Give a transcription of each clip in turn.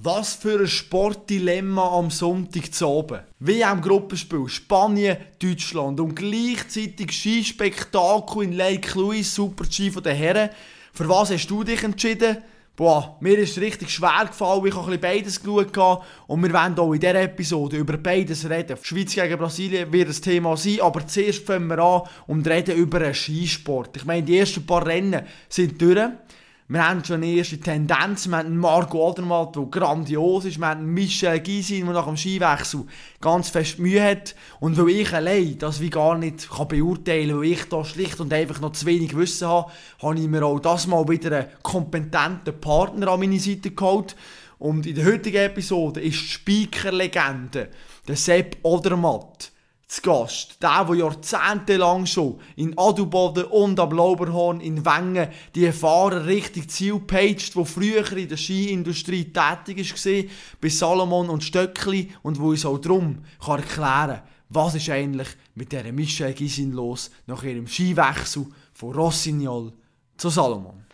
Was für ein Sportdilemma am Sonntag zu oben. WM-Gruppenspiel Spanien, Deutschland und gleichzeitig Skispektakel in Lake Louise, Super-G von den Herren. Für was hast du dich entschieden? Boah, mir ist richtig schwer gefallen, ich habe beides geschaut und wir werden auch in dieser Episode über beides reden. Schweiz gegen Brasilien wird ein Thema sein, aber zuerst fangen wir an und reden über einen Skisport. Ich meine, die ersten paar Rennen sind durch. Wir haben schon eine erste Tendenz. Wir haben Marco Odermatt, der grandios ist. Wir haben Michel Gysin, der nach dem Skiwechsel ganz fest Mühe hat. Und weil ich allein das wie gar nicht kann beurteilen kann, weil ich da schlicht und einfach noch zu wenig Wissen habe, habe ich mir auch das mal wieder einen kompetenten Partner an meine Seite geholt. Und in der heutigen Episode ist die Speaker-Legende, der Sepp Odermatt, zu Gast. Der, der jahrzehntelang schon in Adelboden und am Lauberhorn in Wengen die Fahrer richtig Ziel paged, die früher in der Skiindustrie tätig war, bei Salomon und Stöckli und wo uns auch darum kann erklären was ist eigentlich mit dieser Michelle Gisin los nach ihrem Skiwechsel von Rossignol zu Salomon.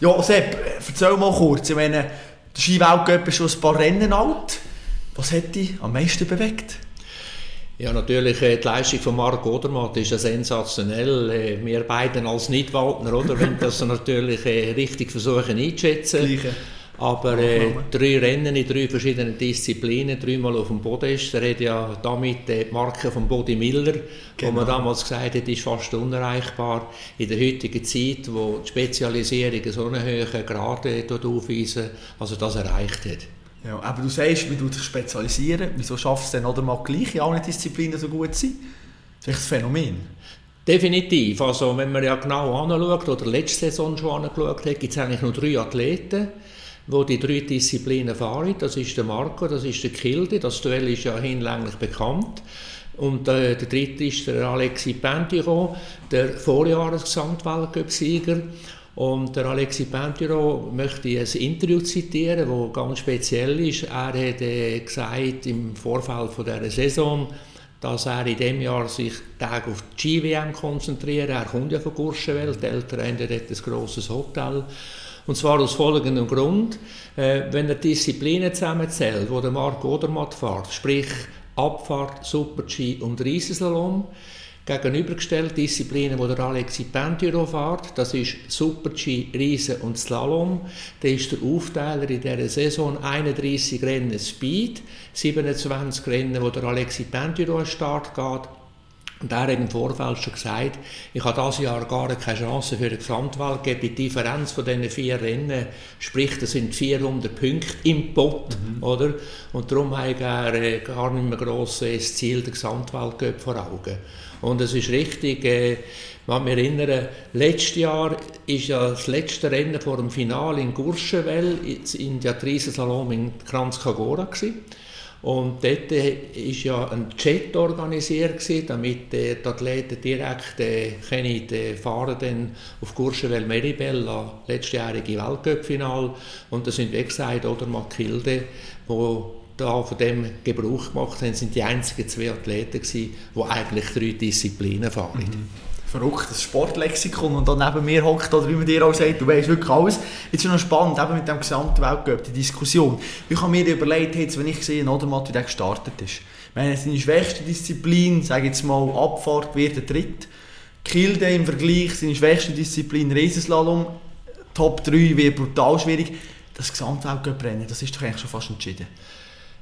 Ja, Sepp, erzähl mal kurz. Ich meine, der Skiweltcup ist schon ein paar Rennen alt. Was hat dich am meisten bewegt? Ja, natürlich, äh, die Leistung von Marc Odermatt ist ja sensationell. Äh, wir beiden als Nidwaldner, oder, wenn das natürlich äh, richtig versuchen einzuschätzen. Gleiche. Aber äh, drei Rennen in drei verschiedenen Disziplinen, dreimal auf dem Podest. Er hat ja damit die Marke von Body Miller, genau. wo man genau. damals gesagt hat, ist fast unerreichbar. In der heutigen Zeit, wo die Spezialisierung so einen hohen Grad aufweisen, also das erreicht hat. Ja, aber du sagst, wie du dich spezialisieren. Wieso schaffst du es denn oder mal gleich in allen Disziplinen so gut zu sein? Das ist ein Phänomen. Definitiv. Also, wenn man ja genau anschaut, oder letzte Saison schon angeschaut hat, gibt es eigentlich nur drei Athleten, wo die drei Disziplinen fahren. Das ist der Marco, das ist der Kilde, das Duell ist ja hinlänglich bekannt. Und äh, der dritte ist der Alexis Pentiro, der Vorjahres-Gesamtweltcup-Sieger. Und der Alexis Pentiro möchte ich ein Interview zitieren, das ganz speziell ist. Er hat äh, gesagt im Vorfeld von dieser Saison, dass er in diesem Jahr sich Tag auf die Ski-WM konzentriert. Er kommt ja von Gurschenwelt, die Eltern haben dort ein grosses Hotel. Und zwar aus folgendem Grund. Äh, wenn er Disziplinen zusammenzählt, wo der Marc Odermatt fährt, sprich Abfahrt, Super-G und Riesenslalom, gegenübergestellt Disziplinen, wo der Alexis Pentiro fährt, das ist Super-G, Riesen und Slalom. Da ist der Aufteiler in dieser Saison 31 Rennen Speed, 27 Rennen, wo der Alexis Pentiro an Start geht, und er hat im Vorfeld schon gesagt, ich habe dieses Jahr gar keine Chance für die Gesamtwelt Die Differenz von diesen vier Rennen, sprich, das sind 400 Punkte im Pot, mhm. oder? Und darum habe er äh, gar nicht mehr grosses Ziel der Gesamtweltcup vor Augen. Und es ist richtig, äh, ich kann mich erinnern, letztes Jahr ist ja das letzte Rennen vor dem Finale in Courchevel in der Riesensalon in Kranzkagora gewesen. Und dort war ja ein Chat organisiert, damit die Athleten direkt äh, können, die fahren dann auf Courchevel Meribel letztjährige Weltcup-Final. Und da sind, wie gesagt, oder Makilde, wo da von dem Gebrauch gemacht haben, sind die einzigen zwei Athleten die eigentlich drei Disziplinen fahren. Mhm verrücktes Sportlexikon und dann neben mir hockt oder wie man dir auch sagt, du weißt wirklich alles. Jetzt ist noch spannend, eben mit dem gesamten Weltcup, die Diskussion. Ich habe mir überlegt, jetzt, wenn ich sehe, oder wie der gestartet ist. Ich meine, seine schwächste Disziplin, sage jetzt mal Abfahrt, wird der dritte. Kilde im Vergleich, seine schwächste Disziplin Riesenslalom, Top 3 wird brutal schwierig. Das Gesamtweltcup-Rennen, das ist doch eigentlich schon fast entschieden.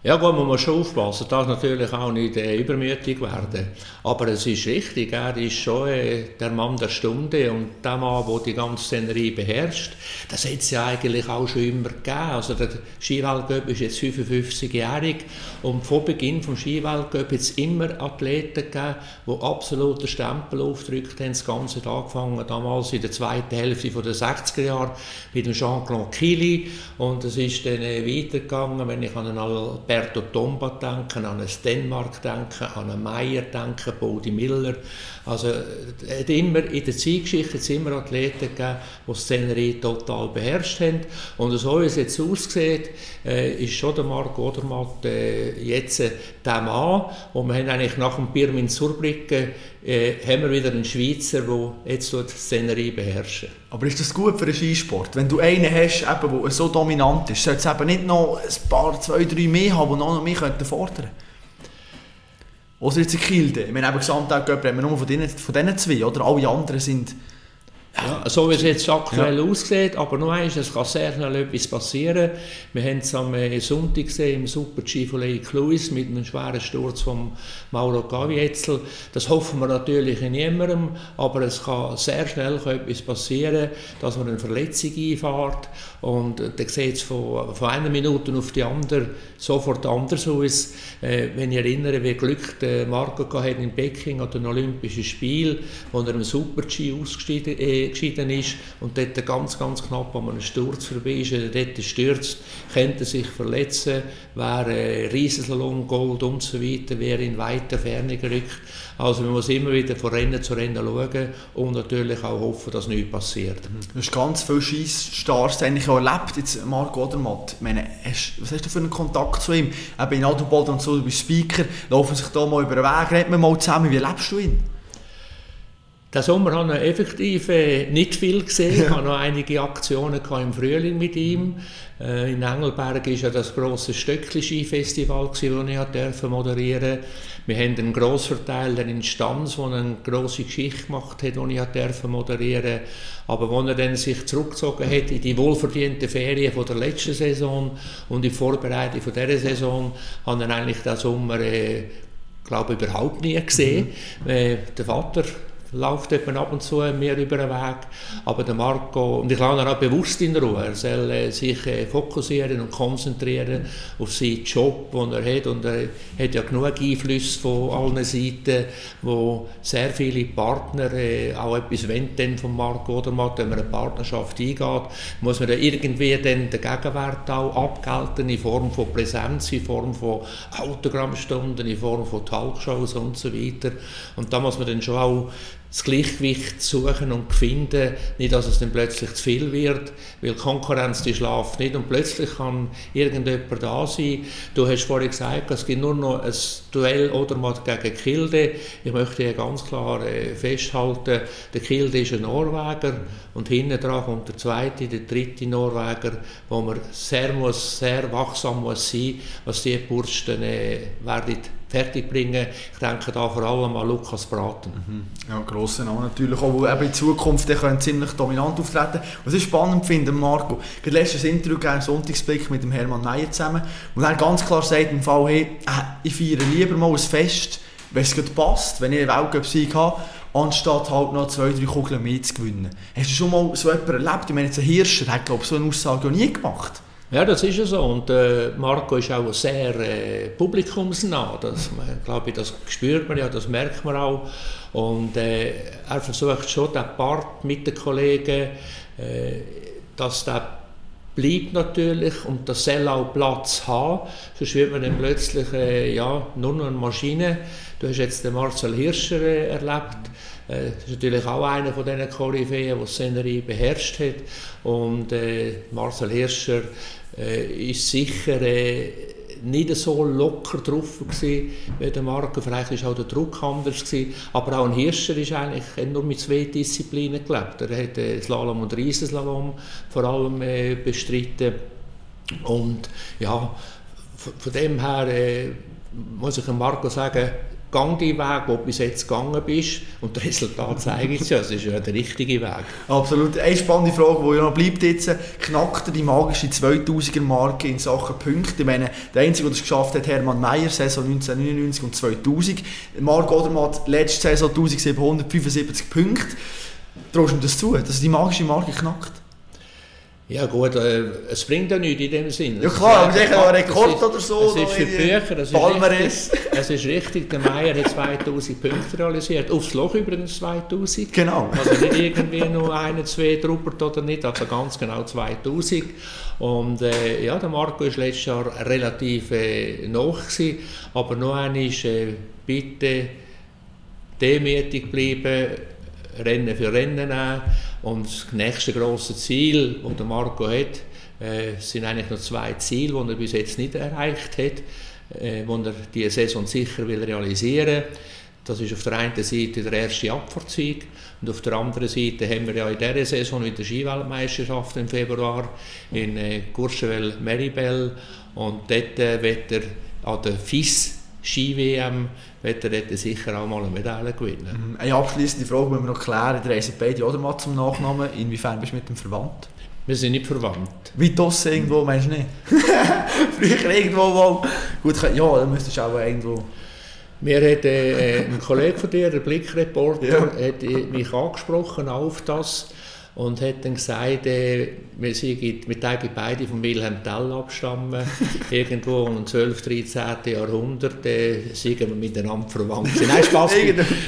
Ja gut, man muss schon aufpassen, darf natürlich auch nicht äh, übermütig werden. Aber es ist richtig, er ist schon äh, der Mann der Stunde und der Mann, der die ganze Szenerie beherrscht. Das hat es ja eigentlich auch schon immer gegeben. Also der Skiweltcup ist jetzt 55-jährig und vor Beginn des Skiweltcup hat es immer Athleten gegeben, die absolut den Stempel aufgedrückt haben. Das Ganze hat angefangen damals in der zweiten Hälfte der 60er Jahre mit dem Jean-Claude Killy und es ist dann äh, weitergegangen, wenn ich an den Berto Tomba denken, an einen Stenmark denken, an einen Meyer denken, Bodi Miller. Also es hat immer in der Zeitgeschichte es immer Athleten gegeben, die Szenerie total beherrscht haben. Und so wie es jetzt aussieht, äh, ist schon der Marc Odermatt äh, jetzt äh, der Mann. Und wir haben eigentlich nach dem Birmin Surbricke äh, haben wir wieder einen Schweizer, der jetzt die Szenerie beherrscht. Aber ist das gut für den Skisport? Wenn du einen hast, der so dominant ist, sollte es eben nicht noch ein paar, zwei, drei mehr haben, die noch mehr fordern Oder jetzt in Kilde. Wir haben Gesamtag haben wir nur von diesen, von diesen zwei, oder? Alle anderen sind ja, so wie es jetzt aktuell ja. aussieht, aber noch eins, es kann sehr schnell etwas passieren. Wir haben es am äh, Sonntag gesehen im Super-G von Lake Lewis mit einem schweren Sturz von Mauro Gavietzel. Das hoffen wir natürlich in niemandem, aber es kann sehr schnell etwas passieren, dass man eine Verletzung einfährt und äh, dann sieht es von, von einer Minute auf die andere sofort anders aus. Äh, wenn ich erinnere, wie Glück der Marco hatte in Peking an den Olympischen Spielen, wo er im Super-G ausgeschieden äh, geschieden ist und dort ganz, ganz knapp an einem Sturz vorbei ist, er dort stürzt, könnte sich verletzen, wäre Riesenslalom, Gold und so weiter, wäre in weiter Ferne gerückt. Also man muss immer wieder von Rennen zu Rennen schauen und natürlich auch hoffen, dass nichts passiert. Du hast ganz viele Schießstars eigentlich auch erlebt, jetzt Marc Odermatt. Meine, hast, was hast du für einen Kontakt zu ihm? Eben in Adelbold und so, du bist Speaker, laufen sich da mal über den Weg, reden wir mal zusammen, wie lebst du ihn? Den Sommer habe ich effektiv äh, nicht viel gesehen. Ich hatte noch einige Aktionen im Frühling mit ihm. Äh, in Engelberg war ja das grosse Stöckli-Ski-Festival, das ich durfte moderieren Wir haben einen Grossverteiler in Stanz, der eine grosse Geschichte gemacht hat, die ich durfte moderieren Aber als er dann sich zurückgezogen hat in die wohlverdienten Ferien von der letzten Saison und in die Vorbereitung von dieser Saison, habe ich eigentlich den Sommer äh, glaube überhaupt nie gesehen. Mhm. Äh, der Vater läuft eben ab und zu mehr über den Weg. Aber der Marco, und ich lasse ihn auch bewusst in Ruhe, er soll äh, sich äh, fokussieren und konzentrieren auf seinen Job, den er hat. Und er hat ja genug Einflüsse von allen Seiten, wo sehr viele Partner äh, auch etwas wollen von Marco oder mal, wenn man eine Partnerschaft eingeht, muss man ja irgendwie dann den Gegenwert auch abgelten in Form von Präsenz, in Form von Autogrammstunden, in Form von Talkshows und so weiter. Und da muss man dann schon auch das Gleichgewicht suchen und finden, nicht, dass es dann plötzlich zu viel wird, weil Konkurrenz die schlaft nicht und plötzlich kann irgendjemand da sein. Du hast vorhin gesagt, es gibt nur noch ein Duell oder mal gegen Kilde. Ich möchte hier ganz klar äh, festhalten, der Kilde ist ein Norweger und hinten dran kommt der zweite, der dritte Norweger, wo man sehr, muss, sehr wachsam muss sein, was die Burschen äh, werden fertigbringen. Ich denke da vor allem an Lukas Braten. Mhm. Ja, grosser Name natürlich, auch, wo eben in Zukunft der können ziemlich dominant auftreten Was ich spannend finde, Marco, ich habe letztes Interview gegeben, Sonntagsblick mit dem Hermann Meyer zusammen, wo er ganz klar sagt, im Fall, hey, äh, ich feiere lieber mal ein Fest, wenn es gut passt, wenn ich einen Weltcup-Sieg habe, anstatt halt noch zwei, drei Kugeln mehr zu gewinnen. Hast du schon mal so etwas erlebt? Ich meine, jetzt ein Hirscher hat, glaube ich, so eine Aussage auch nie gemacht. Ja, das ist ja so. Und äh, Marco ist auch sehr äh, publikumsnah. Das, glaube ich, das spürt man ja, das merkt man auch. Und äh, er versucht schon, den Part mit den Kollegen, äh, dass der bleibt natürlich und das soll auch Platz haben. Sonst wird man dann plötzlich äh, ja, nur noch eine Maschine. Du hast jetzt den Marcel Hirscher äh, erlebt das ist natürlich auch einer von diesen Koryphäen, der die Szenerie beherrscht hat. Und äh, Marcel Hirscher äh, ist sicher äh, nicht so locker drauf gewesen, wie der Marco. Vielleicht war auch der Druck anders gewesen. Aber auch ein Hirscher ist eigentlich nur mit zwei Disziplinen gelebt. Er hat äh, Slalom und Riesenslalom vor allem äh, bestritten. Und ja, von, dem her äh, muss ich Marco sagen, gang den Weg, den du bis jetzt gegangen bist und das Resultat zeigt es ja, es ist ja der richtige Weg. Absolut. Eine spannende Frage, die ja noch bleibt jetzt, knackt die magische 2000er-Marke in Sachen Punkte? Ich meine, der Einzige, der das geschafft hat, Hermann Mayer, Saison 1999 und 2000. Marc Odermatt, letzte Saison 1775 Punkte. Traust du ihm das zu, dass er die magische Marke knackt? Ja gut, äh, es bringt ja nichts in dem Sinn. Ja klar, aber sicher ein Rekord ist, oder so. Es ist für Bücher, es ist, richtig, es ist richtig, der Meier hat 2000 Punkte realisiert, aufs Loch übrigens 2000. Genau. Also nicht irgendwie nur eine, zwei druppert oder nicht, also ganz genau 2000. Und äh, ja, der Marco war letztes Jahr relativ äh, noch gewesen, aber noch einmal äh, bitte demütig bleiben, Rennen für Rennen nehmen. Und das nächste große Ziel, das der Marco hat, äh, sind eigentlich noch zwei Ziele, die er bis jetzt nicht erreicht hat, äh, die er diese Saison sicher will realisieren will. Das ist auf der einen Seite der erste Abfahrtssieg und auf der anderen Seite haben wir ja in dieser Saison wieder Skiweltmeisterschaft im Februar in äh, Courchevel-Meribel und dort äh, wird er an der FIS Ski-WM wird er sicher auch mal eine Medaille gewinnen. Mhm. Eine abschließende Frage müssen wir noch klären. Der reisen beide oder mal zum Nachnamen. Inwiefern bist du mit dem verwandt? Wir sind nicht verwandt. Wie das irgendwo, meinst du nicht? Früher irgendwo mal. Gut, ja, dann müsstest du auch irgendwo... Mir hat äh, ein Kollege von dir, der Blickreporter, ja. hat mich angesprochen auf das und hat dann gesagt, äh, wir, sind, wir beide von Wilhelm Tell abstammen. Irgendwo im 12., 13. Jahrhundert äh, sind wir miteinander verwandt. Nein, Spaß,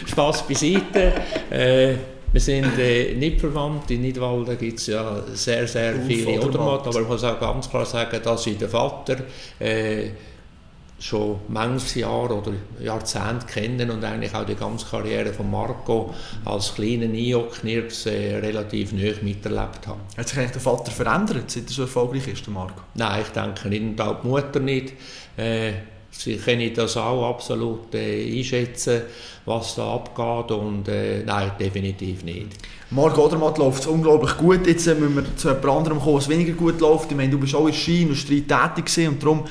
Spaß beiseite. Äh, wir sind äh, nicht verwandt. In Nidwalden gibt es ja sehr, sehr viele Odermatt. Aber ich muss auch ganz klar sagen, dass ich den Vater äh, schon manches Jahr oder Jahrzehnt kennen und eigentlich auch die ganze Karriere von Marco als kleiner Nio-Knirps äh, relativ nah miterlebt habe. Hat sich eigentlich der Vater verändert, seit er so erfolgreich ist, der Marco? Nein, ich denke nicht und auch die Mutter nicht. Äh, Sie können das auch absolut äh, einschätzen, was da abgeht und äh, nein, definitiv nicht. Marco Odermatt läuft es unglaublich gut. Jetzt äh, müssen wir zu jemand anderem kommen, was weniger gut läuft. Ich meine, du bist auch in Ski-Industrie tätig und darum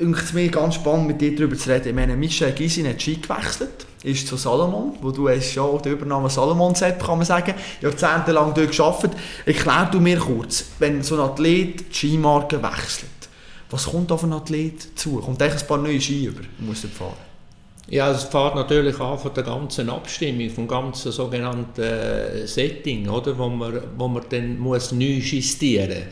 es mir ganz spannend, mit dir darüber zu reden. Ich meine, Michel Gysin hat Ski gewechselt, ist zu Salomon, wo du hast ja den Übernahme Salomon Sepp, kann man sagen, jahrzehntelang dort gearbeitet. Erklär du mir kurz, wenn so ein Athlet die Skimarke wechselt, was kommt auf einen Athlet zu? Kommt ein paar neue Ski über, muss er fahren? Ja, es fährt natürlich an von der ganzen Abstimmung, vom ganzen sogenannten äh, Setting, oder, wo man, wo man dann muss neu justieren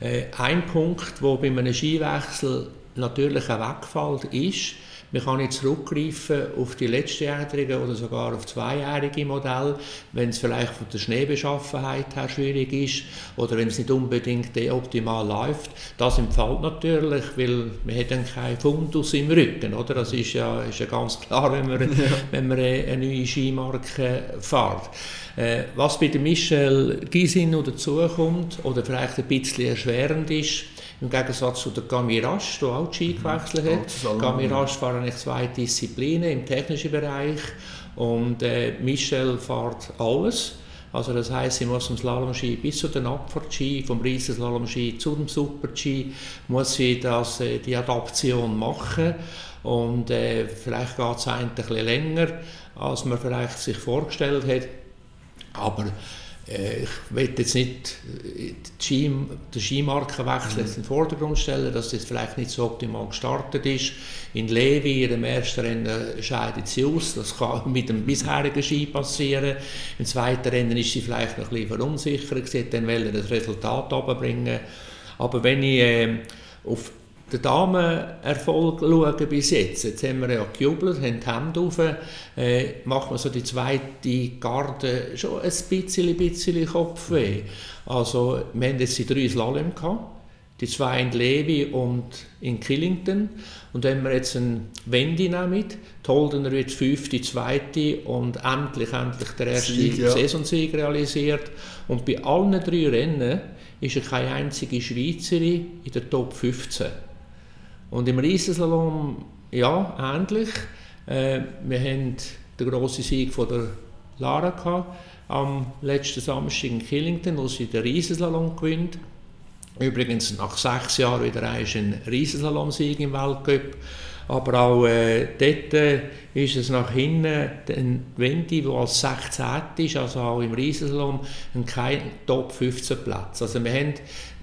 muss. Äh, ein Punkt, wo bei einem Skiwechsel natürlich ein Wegfall ist, man kann nicht zurückgreifen auf die letztjährigen oder sogar auf zweijährige Modelle, wenn es vielleicht von der Schneebeschaffenheit her schwierig ist oder wenn es nicht unbedingt optimal läuft. Das empfiehlt natürlich, weil man hat dann keinen Fundus im Rücken. Oder? Das ist ja, ist ja ganz klar, wenn man, ja. wenn man eine neue Skimarke fährt. Äh, was bei der Michel Gisin noch dazukommt oder vielleicht ein bisschen erschwerend ist, im Gegensatz zu der Gamirasch, die auch die Ski mhm. gewechselt hat. Gamirasch fahren nicht zwei Disziplinen im technischen Bereich und äh, Michel fährt alles. Also das heißt, sie muss vom Slalom-Ski bis zu den Abfahrtski, vom Riesenslalom-Ski zu dem Super-Ski, muss sie das, äh, die Adaption machen und äh, vielleicht geht es ein bisschen länger, als man vielleicht sich vorgestellt hat. Aber ich will jetzt nicht äh, die Skimarkenwechsel mhm. in den Vordergrund stellen, dass das vielleicht nicht so optimal gestartet ist. In Levi, in dem ersten Rennen, scheidet sie aus. Das kann mit dem bisherigen Ski passieren. Im zweiten Rennen ist sie vielleicht noch ein bisschen verunsichert. Sie hat dann das Resultat runterbringen. Aber wenn ich äh, auf den Damenerfolg schauen bis jetzt. Jetzt haben wir ja gejubelt, haben die Hände auf, äh, macht man so die zweite Garde schon ein bisschen, bisschen Kopfweh. Also wir haben jetzt die drei Slalom gehabt, die zwei in Levi und in Killington. Und wenn wir jetzt ein Wendy nehmen, die Holdener wird fünfte, zweite und endlich, endlich der erste Sieg, ja. Saisonsieg realisiert. Und bei allen drei Rennen ist er keine einzige Schweizerin in der Top 15. Und im Riesenslalom, ja, ähnlich. Äh, wir haben den grossen Sieg von der Lara gehabt, am letzten Samstag in Killington, wo sie den Riesenslalom gewinnt. Übrigens nach sechs Jahren wieder ein Riesenslalom-Sieg im Weltcup. Aber auch äh, dort äh, ist es nach hinten ein Wendy, der als 16. ist, also auch im Riesenslalom, kein Top 15 Platz. Also wir haben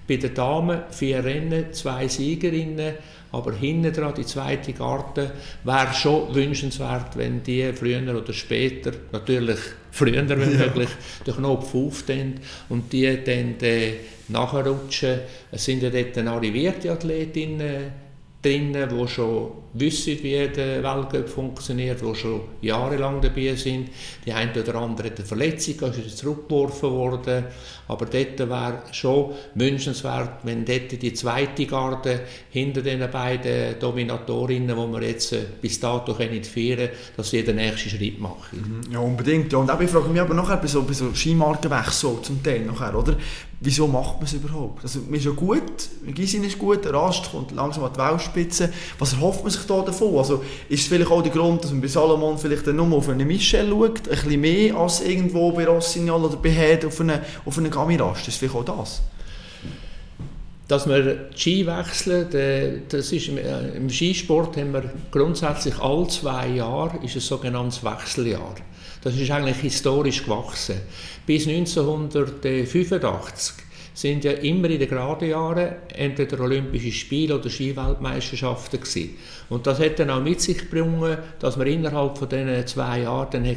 bei den Damen vier Rennen, zwei Siegerinnen aber hinten dran, die zweite Karte, wäre schon wünschenswert, wenn die früher oder später, natürlich früher wenn möglich, den Knopf auftun und die dann äh, nachrutschen. Es sind ja dort arrivierte Athletinnen drinnen, die schon wissen, wie der Weltcup funktioniert, die schon jahrelang dabei sind. Die eine oder andere hat eine Verletzung, ist zurückgeworfen worden. Aber dort wäre schon wünschenswert, wenn dort die zweite Garde hinter den beiden Dominatorinnen, die wir jetzt äh, bis dato nicht feiern dass sie den nächsten Schritt machen. Mhm. Ja, unbedingt. Und auch, ich frage mich aber nachher bei so, bei so Skimarkenwechsel zum Teil nachher, oder? Wieso macht man es überhaupt? Also, man ist ja gut, Gisin ist gut, Rast kommt langsam an die Weltspitze. Was erhofft man sich da davon? Also, ist es vielleicht auch der Grund, dass man bei Salomon vielleicht nur auf einen Michel schaut, ein bisschen mehr als irgendwo bei Rossignol oder bei Head auf einen, auf einen Gamirast? Ist vielleicht auch das? Dass wir Ski wechseln, das ist im Skisport haben wir grundsätzlich alle zwei Jahre ist ein sogenanntes Wechseljahr. Das ist eigentlich historisch gewachsen. Bis 1985 sind ja immer in den geraden Jahren entweder Olympische Spiele oder Skiweltmeisterschaften gewesen. Und das hat dann auch mit sich gebracht, dass wir innerhalb von diesen zwei Jahren dann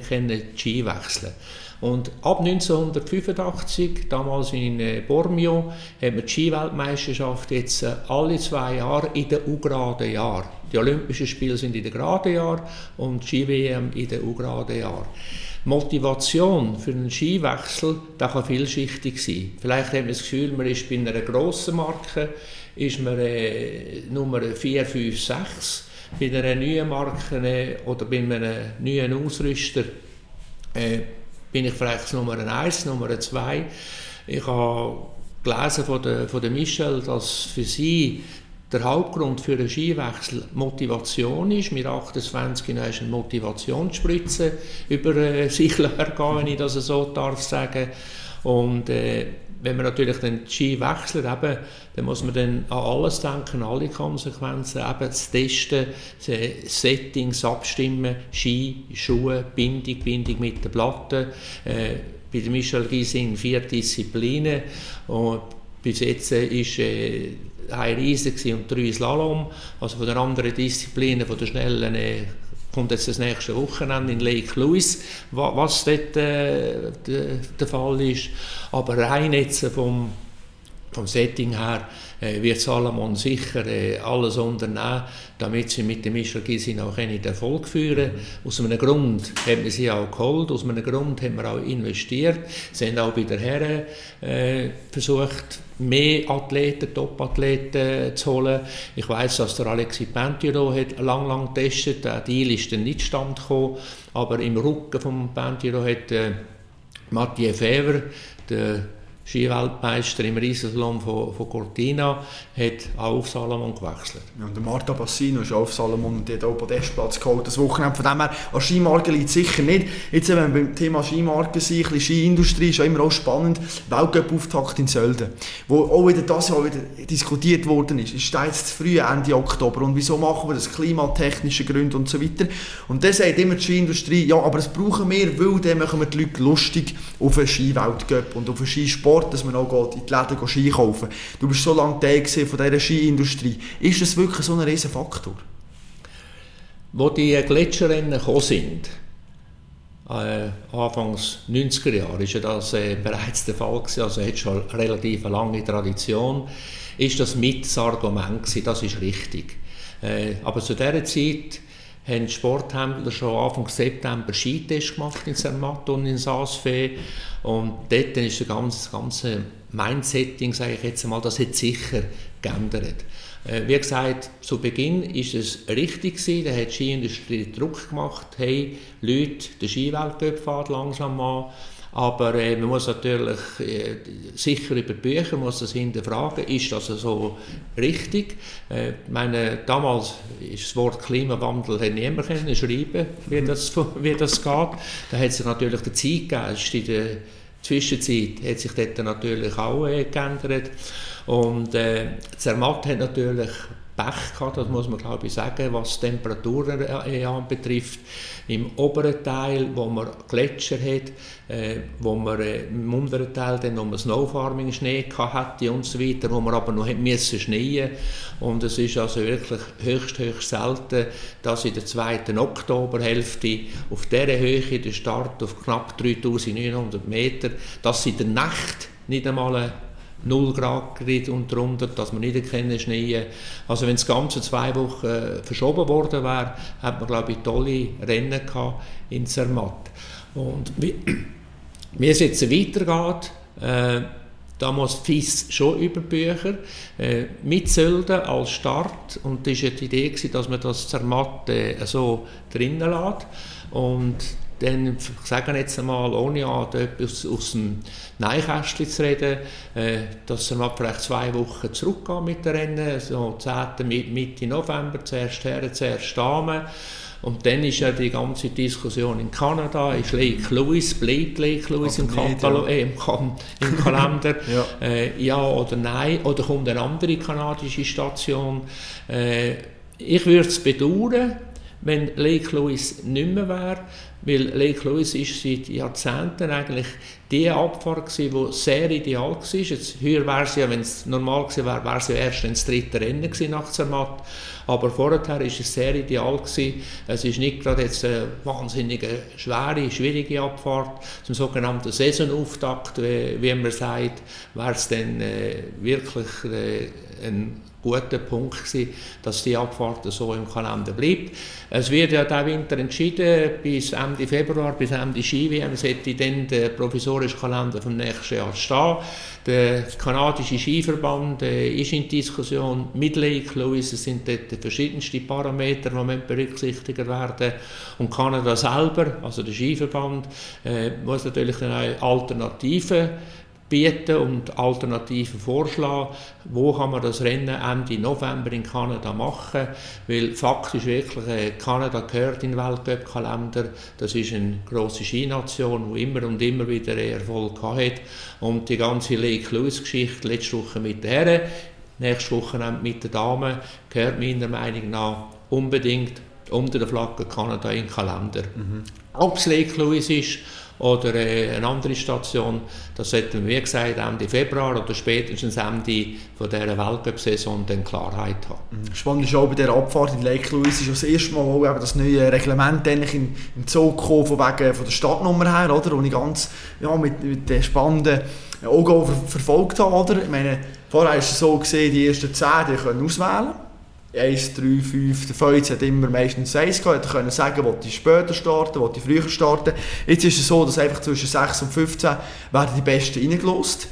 Ski wechseln und ab 1985, damals in äh, Bormio, haben wir die Skiweltmeisterschaft jetzt äh, alle zwei Jahre in den ungeraden Jahren. Die Olympischen Spiele sind in den geraden Jahren und die Ski-WM in den ungeraden Jahren. Motivation für einen Skiwechsel das kann vielschichtig sein. Vielleicht hat man das Gefühl, man ist bei einer grossen Marke, ist man äh, Nummer 4, 5, 6. Bei einer neuen Marke äh, oder bei einem neuen Ausrüster äh, bin ich vielleicht Nummer 1, Nummer 2. Ich habe gelesen von der, von der Michelle, dass für sie der Hauptgrund für einen Skiwechsel Motivation ist. Mit 28 ist eine Motivationsspritze über äh, sich hergehen, wenn ich das so darf sagen. Und äh, wenn man natürlich den Ski wechselt, eben, dann muss man dann an alles denken, alle Konsequenzen, eben das Testen, Settings abstimmen, Ski, Schuhe, Bindung, Bindung mit der Platte. Äh, bei der Michel Giesing vier Disziplinen. Und bis jetzt ist äh, ein Riesen und drei Slalom. Also von den anderen Disziplinen, von der schnellen, äh, kommt jetzt das nächste Wochenende in Lake Louise, was dort äh, der, Fall ist. Aber rein jetzt vom, vom Setting her wird Salomon sicher äh, alles unternehmen, damit sie mit dem Michel Gysin auch den Erfolg führen. Aus einem Grund haben wir sie auch geholt, aus einem Grund haben wir auch investiert. Sie haben auch bei der Herren äh, versucht, mehr Athleten, Top-Athleten zu holen. Ich weiß, dass der Alexis Pentiro hat lang, lang getestet. Der Deal ist dann nicht stand gekommen, aber im Rücken von Pentiro hat äh, Mathieu Fever, der Skiweltmeister im Riesenslalom von, von Cortina, hat auch auf Salomon gewechselt. Ja, und der Marta Bassino ist auch auf Salomon und hat auch Podestplatz geholt. Das Wochenende von dem her, an Skimarken liegt sicher nicht. Jetzt, wenn wir beim Thema Skimarken sind, ein Skiindustrie ist ja immer auch spannend. Weltcup-Auftakt in Sölden, wo auch wieder das Jahr wieder diskutiert worden ist. Es steht jetzt früh Ende Oktober und wieso machen wir das? Klimatechnische Gründe und so weiter. Und dann sagt immer die Skiindustrie, ja, aber das brauchen wir, weil dann machen wir die Leute lustig auf einen Skiweltcup und auf einen Skisport Sport, dass man auch in die Läden Ski kaufen Du bist so lange Teil von dieser Skiindustrie. Ist das wirklich so ein riesen Faktor? Wo die Gletscherrennen gekommen sind, äh, Anfangs 90er Jahre, war ja das äh, bereits der Fall gewesen, also hat schon eine relativ lange Tradition, ist das mit das Argument gewesen, das ist richtig. Äh, aber zu dieser Zeit haben Sporthändler schon Anfang September Skitest gemacht in Zermatt und in Saasfee. Und dort ist das ganze, ganze Mindsetting, sage ich jetzt einmal, das hat sicher geändert. Äh, wie gesagt, zu Beginn ist es richtig gewesen, da hat die Skiindustrie Druck gemacht, hey, Leute, der Skiweltcup fährt langsam an, aber äh, man muss natürlich äh, sicher über die Bücher muss das hinterfragen, ist das so richtig? Äh, meine, damals ist das Wort Klimawandel hat niemand können schreiben, wie das, wie das geht. Da hat sich natürlich der Zeitgeist in der Zwischenzeit hat sich dort natürlich auch äh, geändert. Und äh, Zermatt hat natürlich Pech gehabt, das muss man glaube ich sagen, was Temperaturen äh, anbetrifft. Im oberen Teil, wo man Gletscher hat, äh, wo man äh, im unteren Teil dann noch Snowfarming Schnee hatte und so weiter, wo man aber noch müssen schneien und es ist also wirklich höchst, höchst selten, dass in der zweiten Oktoberhälfte auf dieser Höhe der Start auf knapp 3900 Meter, dass in der Nacht nicht einmal 0 Grad und darunter, dass man nicht erkennen schneien. Also wenn das Ganze zwei Wochen äh, verschoben worden wäre, hat man glaube ich tolle Rennen gehabt in Zermatt. Und wie, es jetzt weitergeht, äh, da muss FIS schon über Bücher äh, mit Sölden als Start und das war die Idee, dass man das Zermatt äh, so drinnen lässt. Und dann, ich sage jetzt einmal, ohne etwas aus dem Neinkästchen zu reden, äh, dass wir vielleicht zwei Wochen zurückgehen mit den Rennen, so 10. Mitte November, zuerst her, zuerst Damen. Und dann ist ja die ganze Diskussion in Kanada, ist Lake Louis, bleibt Lake Louis im, Katalog, äh, im, im, Kalender, ja. Äh, ja. oder nein, oder kommt eine andere kanadische Station. Äh, ich würde es bedauern, wenn Lake Louis nicht mehr wäre, weil Lake Louis ist seit Jahrzehnten eigentlich die Abfahrt die sehr ideal war. Jetzt, höher wäre es ja, wenn es normal gewesen wäre, wäre es ja erst das dritte Rennen nach Zermatt. Aber vorher war es sehr ideal gewesen. Es ist nicht gerade jetzt eine wahnsinnige, schwere, schwierige Abfahrt. Zum sogenannten Saisonauftakt, wie, wie man sagt, wäre es dann äh, wirklich äh, ein guter Punkt gewesen, dass die Abfahrt so im Kalender bleibt. Es wird ja diesen Winter entschieden, bis Ende Februar, bis Ende Ski-WM sollte dann der provisorische Kalender vom nächsten Jahr stehen. Der kanadische Skiverband äh, ist in Diskussion mit Lake Louis, es sind dort verschiedenste Parameter, die berücksichtigt werden und Kanada selber, also der Skiverband, äh, muss natürlich dann auch Alternativen bieten und Alternativen vorschlagen. Wo kann man das Rennen Ende November in Kanada machen? Weil faktisch wirklich, äh, Kanada gehört in den Weltcup-Kalender. Das ist eine grosse Skination, die immer und immer wieder Erfolg hat. Und die ganze Lake Lewis-Geschichte letzte Woche mit den Herren, nächste Woche mit den Damen, gehört meiner Meinung nach unbedingt unter der Flagge Kanada in den Kalender. Mhm. Ob es Lake Louis ist oder äh, eine andere Station. Das sollten wir, wie gesagt, Ende Februar oder spätestens Ende von dieser Weltcup-Saison dann Klarheit haben. Mhm. Spannend ist auch bei der Abfahrt in Lake Louise ist das erste Mal auch das neue Reglement eigentlich in, in Zug gekommen, von wegen von der Stadtnummer her, oder? Und ich ganz ja, mit, mit den spannenden Augen verfolgt habe, oder? Ich meine, vorher war es so gesehen, die ersten 10 die können auswählen 1, 3, 5, der Feuz hat immer meistens 1 gehabt, er konnte sagen, wollte ich später starten, wollte ich früher starten. Jetzt ist es so, dass einfach zwischen 6 und 15 werden die Besten reingelost.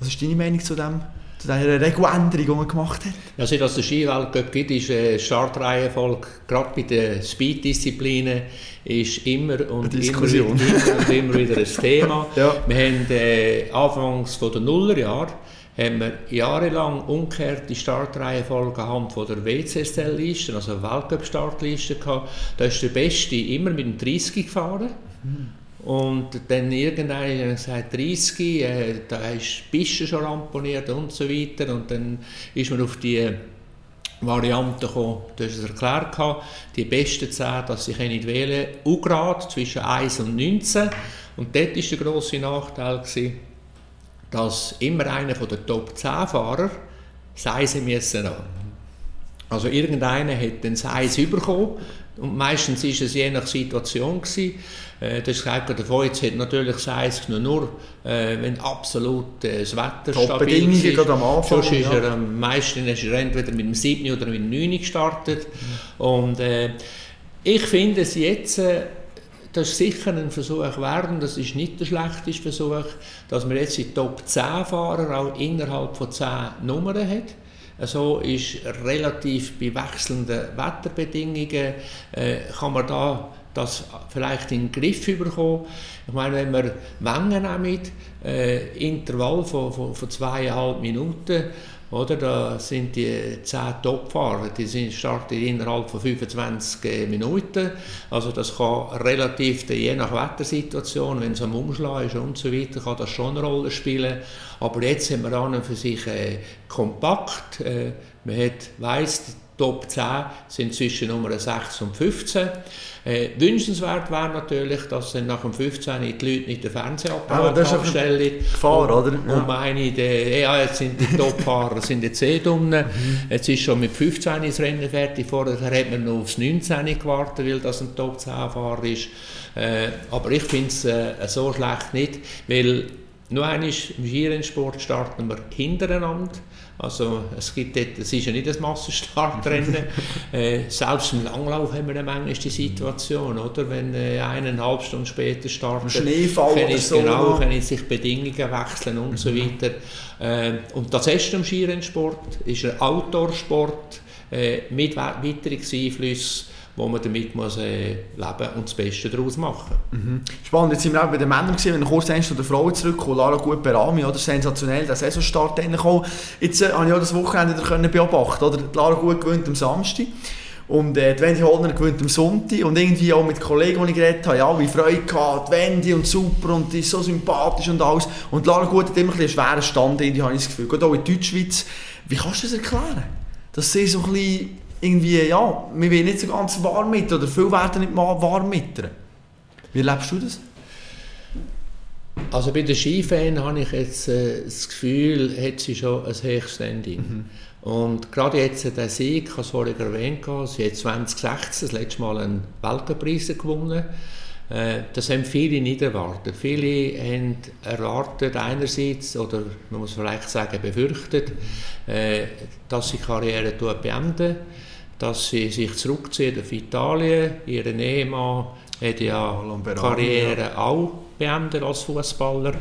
Was ist deine Meinung zu dem? Zu dieser Regeländerung, die man gemacht hat? Ja, seit es den Skiweltcup gibt, ist eine Startreihenfolge, gerade bei den Speed-Disziplinen, ist immer und, immer, immer, und immer wieder ein Thema. ja. Wir haben äh, anfangs von den Nullerjahren haben wir jahrelang umgekehrt die Startreihenfolge anhand von der WCSL-Liste, also Weltcup-Startliste gehabt. Da ist der Beste immer mit dem 30 gefahren. Mhm. Und dann irgendwann hat gesagt, 30, äh, da ist Piste schon ramponiert und so weiter. Und dann ist man auf die Variante gekommen, du hast es erklärt, die besten 10, dass sie nicht wählen können, U-Grad zwischen 1 und 19. Und dort war der grosse Nachteil, gewesen, dass immer einer von den Top 10 Fahrer Seise müssen haben. Also irgendeiner hat den Seis bekommen und meistens ist es je nach Situation gewesen. Äh, das gesagt davon, jetzt hat natürlich Seis nur, nur äh, wenn absolut äh, das Wetter Top stabil ist. Am Anfang, Sonst ist er am meisten ist er entweder mit dem 7. oder mit dem 9. gestartet. Mhm. Und äh, ich finde es jetzt äh, das ist sicher ein Versuch werden, das ist nicht der schlechteste Versuch, dass man jetzt die Top 10 Fahrer auch innerhalb von 10 Nummern hat. So ist relativ bei wechselnden Wetterbedingungen äh, kann man da das vielleicht in den Griff bekommen. Ich meine, wenn wir Mengen nehmen, äh, Intervall von, von, von zweieinhalb Minuten, oder? Da sind die 10 Topfahrer, die sind, starten innerhalb von 25 äh, Minuten. Also das kann relativ, je nach Wettersituation, wenn es am Umschlag ist und so weiter, kann das schon eine Rolle spielen. Aber jetzt sind wir an und für sich äh, kompakt. Äh, man hat, weiss, Top 10 sind zwischen Nummer 6 und 15. Äh, wünschenswert wäre natürlich, dass dann nach dem 15 die Leute nicht den Fernsehapparat ja, abstellen. Gefahr, oder? Ja. Und meine, die, ja, jetzt sind die Topfahrer sind jetzt eh dumm. Mhm. Jetzt ist schon mit 15 das Rennen fertig. Vorher hat man noch aufs 19 gewartet, weil das ein Top 10 Fahrer ist. Äh, aber ich finde es äh, so schlecht nicht, weil nur einmal im Skirennsport starten wir hintereinander. Also es gibt dort, es ist ja nicht ein Massenstartrennen. äh, selbst im Langlauf haben wir dann manchmal die Situation, oder? Wenn äh, eineinhalb Stunden später startet, Schneefall können, so genau, können sich Bedingungen wechseln und mhm. so weiter. Äh, und das erste im Skirennsport ist ein Outdoor-Sport äh, mit weiteren Einflüssen wo man damit muss, äh, leben und das Beste daraus machen mhm. Spannend, jetzt sind wir auch bei den Männern gesehen, wenn kurz zu den Frauen zurückkomme, Lara gut Berami, oder? sensationell, der Saisonstart auch. Jetzt äh, habe ich auch das Wochenende können beobachten oder? Lara Gut gewinnt am Samstag. Und äh, die Wendy Hollner gewinnt am Sonntag und irgendwie auch mit Kollegen, die ich geredet habe, ja, wie Freude gehabt, die Wendy und super und die ist so sympathisch und alles. Und Lara Gut hat immer ein einen schweren Stand, irgendwie habe ich das Gefühl. Gerade auch in Deutschschweiz. Wie kannst du das erklären? Dass sie so ein bisschen irgendwie, ja, wir werden nicht so ganz warm mit oder viele werden nicht mal warm mit Wie lebst du das? Also bei den Skifans habe ich jetzt äh, das Gefühl, hat sie schon ein Höchststanding. Mhm. Und gerade jetzt der Sieg, ich habe es vorhin erwähnt, sie hat 2016 das letzte Mal einen Weltcupreis gewonnen. Äh, das haben viele nicht erwartet. Viele haben erwartet einerseits, oder man muss vielleicht sagen befürchtet, äh, dass sie Karriere beenden dass sie sich zurückzieht auf Italien. Ihr Ehemann hat ja die Karriere auch beendet als Fußballer.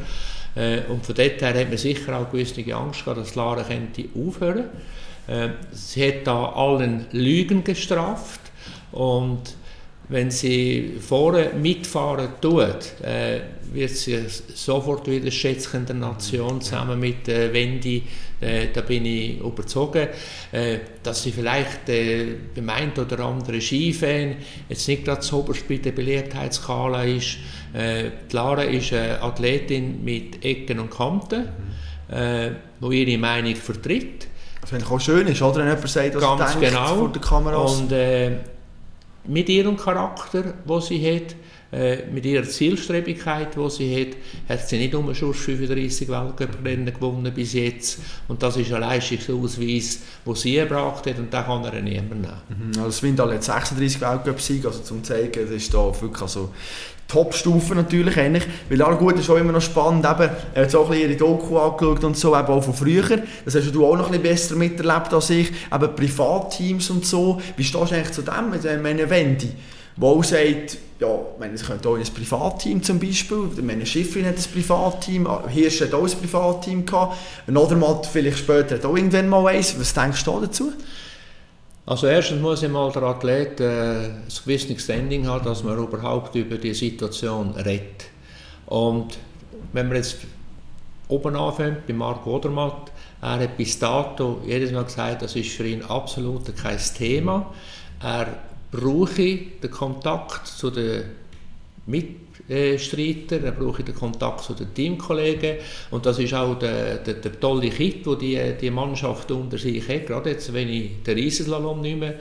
Äh, und von dort her hat man sicher auch gewisse Angst gehabt, dass Lara könnte aufhören äh, Sie hat da allen Lügen gestraft und wenn sie vorne mitfahren tut, äh, wird sie sofort wieder schätzen der Nation zusammen mit äh, Wendy. Äh, da bin ich überzogen, äh, dass sie vielleicht äh, beim einen oder anderen Skifan jetzt nicht gerade so oberst bei der Beliebtheitsskala ist. Äh, Lara ist eine Athletin mit Ecken und Kanten, mhm. äh, die ihre Meinung vertritt. Was eigentlich auch schön ist, oder? Wenn jemand sagt, was Ganz denkt genau. vor der Kamera. Und, äh, mit ihrem Charakter, wo sie hat, äh, mit ihrer Zielstrebigkeit, die sie hat, hat sie nicht um schon 35 Weltcuprennen gewonnen bis jetzt. Und das ist ein Leistungsausweis, den sie erbracht hat und den kann er niemand nehmen. Mhm, also Swindal hat 36 Weltcup-Siege, also zum zeigen, das ist da wirklich also Top-Stufe natürlich eigentlich, weil auch gut ist auch immer noch spannend, eben, er hat so ein bisschen ihre Doku angeschaut und so, eben auch von früher, das hast du auch noch ein bisschen besser miterlebt als ich, eben Privatteams und so, wie stehst du eigentlich zu dem, ich meine Wendy, wo auch sagt, ja, ich meine, es könnte auch ein Privatteam zum Beispiel, meine, Schiffrin hat ein Privatteam, Hirsch hat auch ein Privatteam gehabt, Nodermatt vielleicht später hat auch irgendwann mal eins, was denkst du dazu? Also erstens muss mal der Athlet äh, ein gewisses Standing haben, dass man überhaupt über die Situation redet. Und wenn man jetzt oben anfängt, bei Marco Odermatt, er hat bis dato jedes Mal gesagt, das ist für ihn absolut kein Thema. Er brauche den Kontakt zu den Mitstreitern, er brauche den Kontakt zu den Teamkollegen. Und das ist auch der, der, der tolle Kit, den die, die Mannschaft unter sich hat, gerade jetzt, wenn ich den Riesenslalom nehme,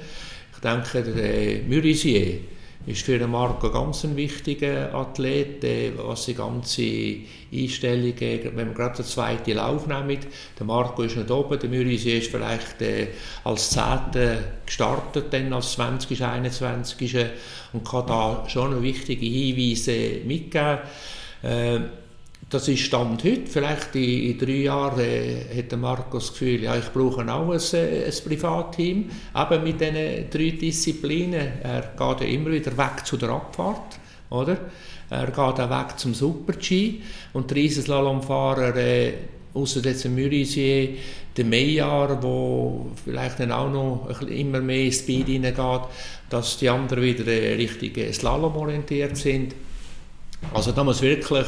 ich denke, der Murisier, ist für den Marco ein ganz wichtiger Athlet, was die ganze Einstellung, wenn man gerade den zweiten Lauf nimmt, der Marco ist nicht oben, der Mürisi ist vielleicht äh, als Zehnter gestartet, dann als 20. 21. und kann da schon wichtige Hinweise mitgeben. Äh, das ist Stand heute. Vielleicht in, in drei Jahren äh, hat Marco das Gefühl, ja, ich brauche auch ein, äh, ein Privatteam, eben mit diesen drei Disziplinen. Er geht ja immer wieder weg zu der Abfahrt, oder? Er geht auch weg zum Super-G und der Riesenslalomfahrer äh, außer jetzt ein Mürisier, der Meyer, wo vielleicht dann auch noch immer mehr Speed reingeht, dass die anderen wieder richtig Slalom orientiert sind. Also da muss wirklich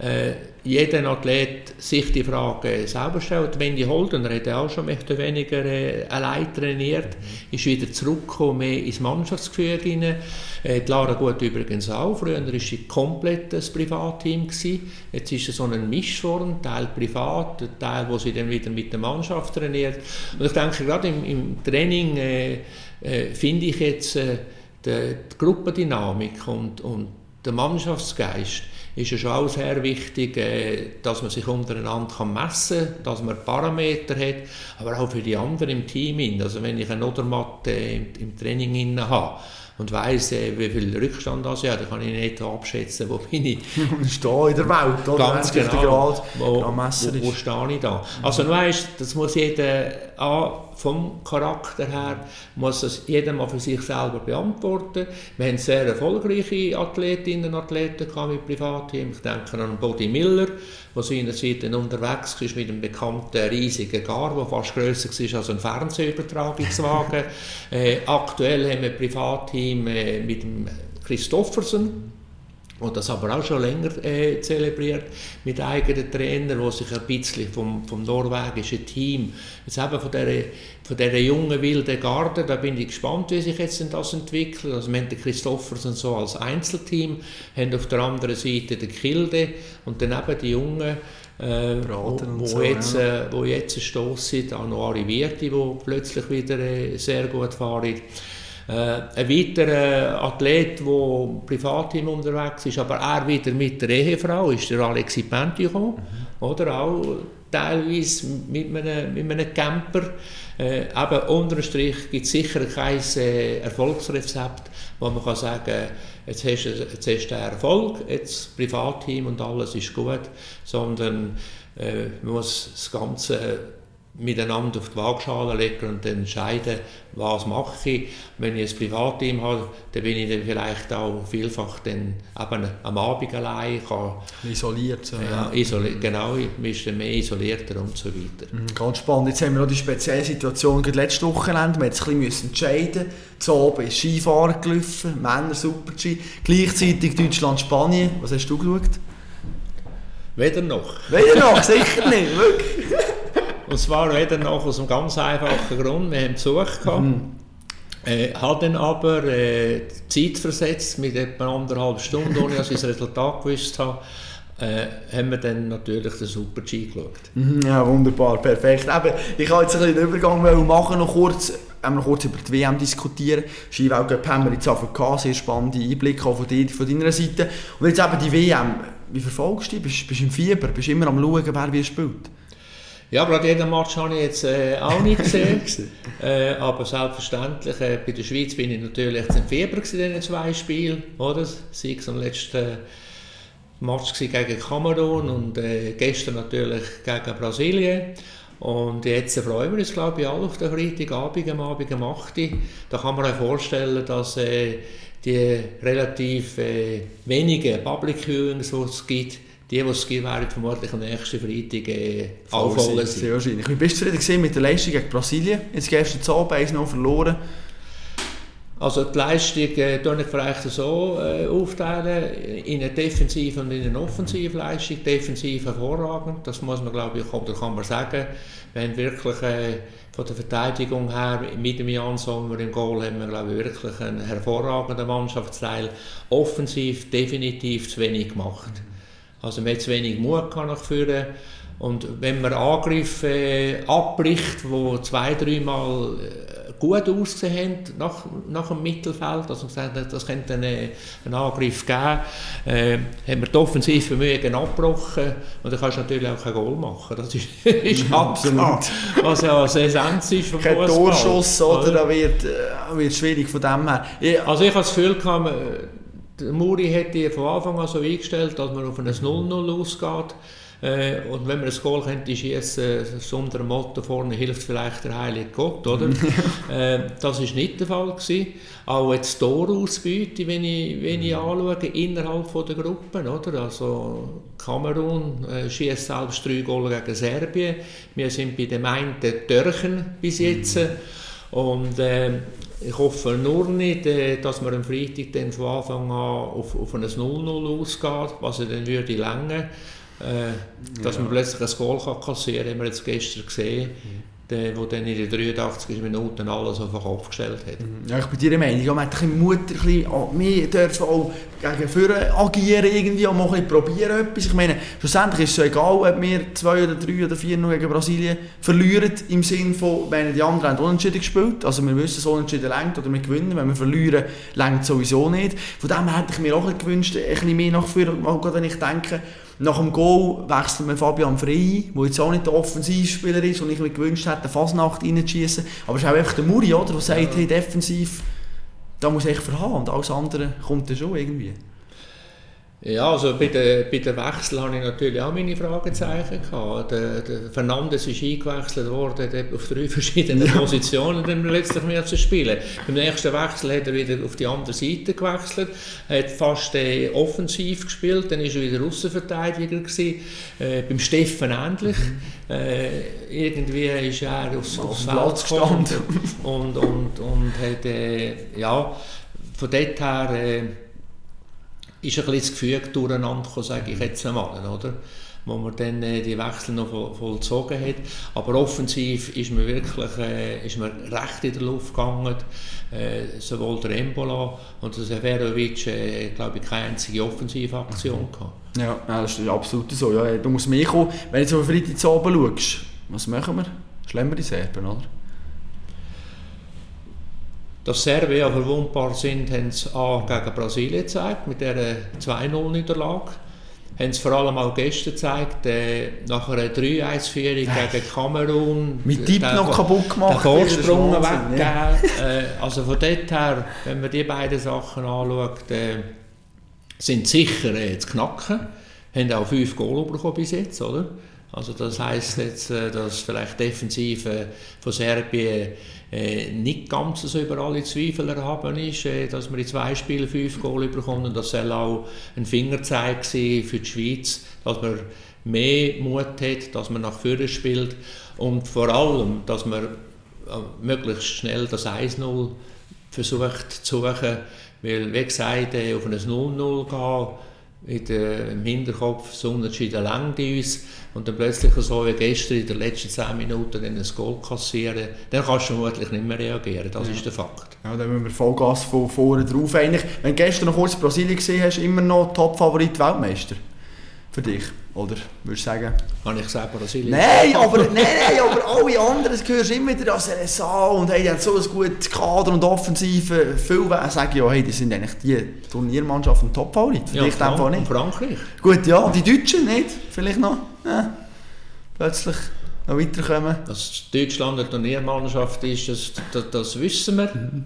äh, jeder Athlet sich die Frage selber stellt. Wendy Holden, er hat auch schon mehr oder weniger äh, allein trainiert, mhm. ist wieder zurückgekommen mehr ins Mannschaftsgefüge hinein. Äh, die Lara Gut übrigens auch. Früher war sie komplett ein Privatteam. Gewesen. Jetzt ist es so ein Mischform, Teil privat, Teil, wo sie dann wieder mit der Mannschaft trainiert. Und ich denke, gerade im, im Training äh, äh, finde ich jetzt äh, die, die Gruppendynamik und, und der Mannschaftsgeist ist es schon auch sehr wichtig, äh, dass man sich untereinander messen kann, dass man Parameter hat, aber auch für die anderen im Team. Also wenn ich eine Odermatte im Training habe, und weiss, äh, wie viel Rückstand das hat, dann kann ich nicht abschätzen, wo bin ich. stehe in der Welt, oder? Ganz genau. Grad, wo, wo, wo, stehe ich da? Also du weißt, das muss jeder vom Charakter her muss das jeder mal für sich selber beantworten. Wir haben sehr erfolgreiche Athletinnen und Athleten mit Privatteam. Ich denke an Body Miller, der seinerzeit unterwegs war mit einem bekannten riesigen Gar, der fast grösser war als ein Fernsehübertragungswagen. äh, aktuell haben wir ein Privatteam äh, mit dem Christoffersen und das aber auch schon länger äh, zelebriert mit eigenen Trainern, die sich ein bisschen vom, vom norwegischen Team, jetzt eben von dieser, von dieser jungen wilden Garde, da bin ich gespannt, wie sich jetzt das entwickelt. Also wir haben den Christoffersen so als Einzelteam, haben auf der anderen Seite den Kilde und dann eben die Jungen, äh, wo, wo, so, jetzt, ja. äh, wo jetzt stoßen, auch noch Ari Wirti, wo plötzlich wieder äh, sehr gut fahren. Äh, ein weiterer Athlet, der im Privatteam unterwegs ist, aber er wieder mit der Ehefrau, ist der Alexi Pentichon, mhm. oder auch teilweise mit einem, mit einem Camper. Äh, aber unterm Strich gibt es sicher kein äh, Erfolgsrezept, wo man kann sagen kann, jetzt hast, du, jetzt hast du Erfolg, jetzt Privatteam und alles ist gut, sondern äh, man muss das Ganze miteinander auf die Waagschale legen und dann entscheiden, was mache ich. Wenn ich ein Privatteam habe, dann bin ich dann vielleicht auch vielfach dann eben am Abend allein. Kann, isoliert. So, ja, isoli genau, man ist dann mehr isolierter und so weiter. Mhm, ganz spannend. Jetzt haben wir noch die spezielle Situation, gerade letztes Wochenende, wir mussten ein bisschen entscheiden. Zu oben ist Skifahren gelaufen, Männer Super-G, gleichzeitig Deutschland-Spanien. Was hast du geschaut? Weder noch. Weder noch, sicher nicht, wirklich. Und zwar wieder noch aus einem ganz einfachen Grund. Wir haben Besuch gehabt. Mhm. Äh, hat dann aber äh, Zeit versetzt mit etwa anderthalb Stunden, ohne dass ich das Resultat gewusst habe. Äh, haben wir dann natürlich den Super-G geschaut. Mhm, ja, wunderbar, perfekt. Eben, ich wollte jetzt ein bisschen den Übergang machen, noch kurz, ähm, noch kurz über die WM diskutieren. Skiweltcup haben wir jetzt einfach sehr spannende Einblicke auch von, dir, von deiner Seite. Und jetzt eben die WM, wie verfolgst du die? Bist du im Fieber? Bist du immer am schauen, wer wie spielt? Ja, gerade jeden Match habe ich jetzt äh, auch nicht gesehen. äh, aber selbstverständlich, äh, bei der Schweiz bin ich natürlich jetzt im Fieber in diesen zwei Spielen. Oder? Sei es am letzten Match gegen Kamerun und äh, gestern natürlich gegen Brasilien. Und jetzt freuen wir uns, glaube ich, alle auf den Freitagabend, am Abend um 8 Uhr. Da kann man sich vorstellen, dass äh, die relativ äh, wenigen Public Viewings, die es gibt, die, die es gibt, werden vermutlich am nächsten Freitag äh, aufholen. Sehr wahrscheinlich. Wie bist du zufrieden mit der Leistung gegen Brasilien? Jetzt gestern zu Abend noch verloren. Also die Leistung äh, ich vielleicht so äh, aufteilen in eine defensive und in eine offensive Leistung. Defensiv hervorragend, das muss man glaube ich, oder kann man sagen. Haben wirklich äh, von der Verteidigung her mit dem Jan Sommer im Goal haben wir glaube ich, wirklich einen hervorragenden Mannschaftsteil. Offensiv definitiv zu wenig gemacht. Also man hat zu wenig Mut nach vorne. Und wenn man Angriffe äh, abbricht, die zwei, dreimal äh, gut ausgesehen haben nach, nach dem Mittelfeld, also gesagt, das könnte einen, einen Angriff geben, äh, haben wir die Offensivvermögen abgebrochen und dann kannst du natürlich auch kein Goal machen. Das ist, ist absolut. Was ja das Essenz ist vom Kein Fußball. Torschuss, oder? Da wird, äh, wird schwierig von dem her. Ja. Also ich habe das Gefühl, der Muri hätte von Anfang an so eingestellt, dass man auf ein 0-0 ausgeht. Äh, und wenn man ein Goal könnte schießen, so unter dem Motto vorne hilft vielleicht der heilige Gott, oder? äh, das ist nicht der Fall gewesen. Auch jetzt Torausbeute, wenn ich, wenn ich anschaue, innerhalb von der Gruppen, oder? Also Kamerun äh, schießt selbst drei Goal gegen Serbien. Wir sind bei dem einen Türken bis jetzt. Mhm. Und äh, ich hoffe nur nicht, äh, dass man am Freitag dann von Anfang an auf, auf ein 0-0 ausgeht, was er dann würde länger äh, dass ja. man plötzlich ein Goal kann kassieren kann, haben wir jetzt gestern gesehen. Der, der dann in den 83 Minuten alles auf den Kopf gestellt hat. Mhm. Ja, ich bin dir Meinung, man hat ein Mut, ein bisschen, wir dürfen gegen Führer agieren irgendwie und mal probieren etwas. Ich meine, schlussendlich ist es so egal, ob wir zwei oder drei oder vier gegen Brasilien verlieren, im Sinne von, wenn die anderen haben unentschieden gespielt, also wir wissen, so unentschieden längt oder wir gewinnen, wenn wir verlieren, längt sowieso nicht. Von dem hätte ich mir auch gewünscht, ein bisschen mehr nach vorne, wenn ich denke, nach dem Goal wechselt man Fabian Frey, der jetzt auch nicht der Offensivspieler ist und ich mir gewünscht hätte, Fasnacht reinzuschießen. Aber es ist auch einfach der Muri, oder, der sagt, hey, defensiv, da muss ich verhauen und alles andere kommt dann schon irgendwie. Ja, also bei den, bei den Wechseln habe ich natürlich auch meine Fragezeichen gehabt. Der, der Fernandes ist eingewechselt worden auf drei verschiedenen ja. Positionen, dann letztlich mehr zu spielen. Beim nächsten Wechsel hat er wieder auf die andere Seite gewechselt, hat fast äh, offensiv gespielt, dann ist er wieder Außenverteidiger gewesen. Äh, beim Steffen ähnlich. Mhm. Äh, irgendwie ist er aufs, aufs Feld gestanden und, und, und hat, äh, ja, von dort her äh, ist ein bisschen das Gefühl durcheinander sage ich jetzt einmal, oder? wo man dann äh, die Wechsel noch voll, vollzogen hat. Aber offensiv ist man wirklich äh, ist man recht in der Luft gegangen. Äh, sowohl der Embola und der Severovic, äh, glaube ich, keine einzige Offensivaktion gehabt. Ja, das ist absolut so. Ja, du musst mehr kommen. Wenn du jetzt auf Freitag oben schaust, was machen wir? Schlemmen die Serben, oder? Dass Serbien verwundbar sind, haben sie A gegen Brasilien gezeigt, mit dieser 2-0-Niederlage. Haben sie vor allem auch gestern gezeigt, äh, nach einer 3-1-Führung gegen Kamerun. Mit Tipp noch kaputt gemacht. Den Vorsprung weggegeben. Ja. Äh, also von dort her, wenn man die beiden Sachen anschaut, äh, sind sicher äh, zu knacken. Haben auch fünf Goal bekommen bis jetzt, oder? Also das heisst jetzt, äh, dass vielleicht Defensive von Serbien äh, nicht ganz so über alle Zweifel erhaben ist, äh, dass man in zwei Spielen fünf Goal bekommt und das soll auch ein Fingerzeig für die Schweiz, dass man mehr Mut hat, dass man nach vorne spielt und vor allem, dass man möglichst schnell das 1-0 versucht zu suchen, weil wie gesagt, auf ein 0-0 gehen, mit, äh, im Hinterkopf, das Unentschieden langt uns und dann plötzlich so wie gestern in den letzten 10 Minuten dann ein Goal kassieren, dann kannst du vermutlich nicht mehr reagieren, das ja. ist der Fakt. Ja, dann müssen wir Vollgas von vorne drauf. Eigentlich, wenn du gestern noch kurz Brasilien gesehen hast, immer noch Top-Favorit Weltmeister für dich, oder würdest du sagen? Habe ich gesagt Brasilien? Nein, aber, nein, nein, aber alle anderen hörst immer wieder als RSA und hey, die haben so ein gutes Kader und Offensive. Viele sagen ja, hey, die sind eigentlich die Turniermannschaft ein Top-Favorit. Für ja, dich Frank nicht. Frankreich. Gut, ja, die Deutschen nicht, vielleicht noch. Ja, plötzlich noch weiterkommen. Dass Deutschland eine Turniermannschaft ist, das, das, das wissen wir. Mhm.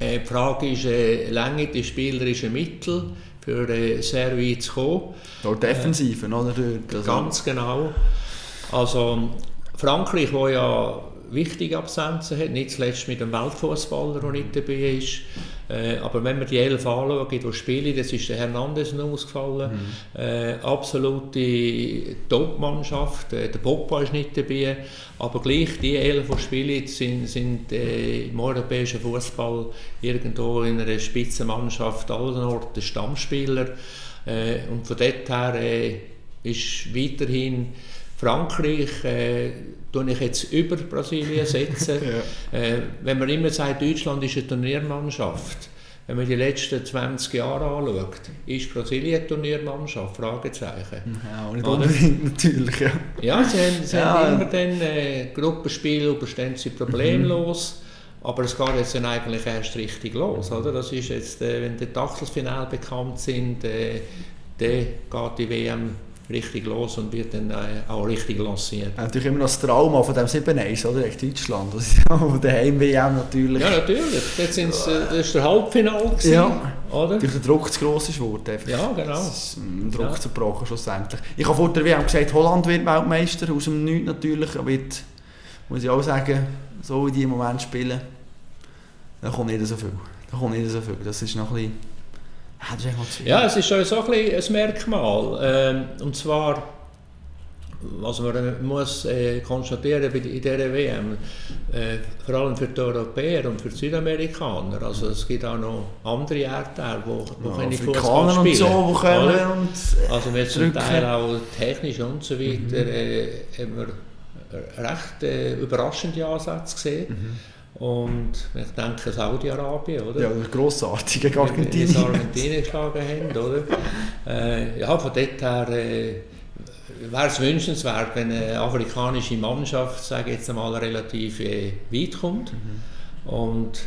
Äh, die Frage ist, äh, Länge die spielerischen Mittel für äh, Servi zu kommen. Dort Defensiven, äh, oder? Also. Ganz genau. Also Frankreich, wo ja wichtige Absenzen hat, nicht zuletzt mit dem Weltfußballer, der nicht dabei ist. Äh, aber wenn man die elf anschaut, die spielen, das ist der Hernandez noch ausgefallen. Mhm. Äh, absolute Top-Mannschaft. Äh, der Pogba ist nicht dabei. Aber gleich die elf, die spielen, sind, sind äh, im europäischen Fußball irgendwo in einer Spitzenmannschaft allen Orten Stammspieler. Äh, und von dort her äh, ist weiterhin Frankreich äh, tue ich jetzt über Brasilien setzen. ja. äh, wenn man immer sagt, Deutschland ist eine Turniermannschaft, wenn man die letzten 20 Jahre anschaut, ist Brasilien eine Turniermannschaft? Fragezeichen. Ja, nicht unbedingt natürlich. Ja, ja sie haben, sie ja. haben immer dann äh, Gruppenspiel, überstehen sie problemlos. Mhm. Aber es geht jetzt dann eigentlich erst richtig los. Oder? Das ist jetzt, äh, wenn die Achtelfinale bekannt sind, äh, dann geht die WM richtig los und wird dann äh, auch richtig lanciert. Natürlich immer noch das Trauma von dem 7-1, oder? Gegen Deutschland. Das ist ja von der Heim-WM natürlich. Ja, natürlich. Jetzt sind's, das war der Halbfinale, gewesen, Ja. oder? Durch den Druck zu gross ist geworden. einfach. Ja, genau. Das ist ein Druck Ja. zerbrochen schlussendlich. Ich habe vor der WM gesagt, Holland wird Weltmeister, aus dem Nichts natürlich. Aber jetzt muss ich auch sagen, so wie die im Moment spielen, da kommt nicht so viel. Da kommt nicht so viel. Das ist noch ein bisschen... Ja, es ist schon so ein, bisschen ein Merkmal. Ähm, und zwar, was man äh, muss äh, konstatieren bei- in dieser WM, äh, vor allem für die Europäer und für die Südamerikaner, also es gibt auch noch andere Erdteile, wo, wo Ja, können Fußball und spielen. so, die kommen oder? und... Also wir zum. Teil auch technisch und so weiter äh, haben wir recht äh, überraschende Ansätze gesehen. Und ich denke Saudi-Arabien, oder? Ja, grossartig gegen Wie sie Argentinien. Argentinien geschlagen haben, oder? Äh, ja, von dort her äh, wäre es wünschenswert, wenn eine afrikanische Mannschaft, sage jetzt einmal, relativ äh, weit kommt. Und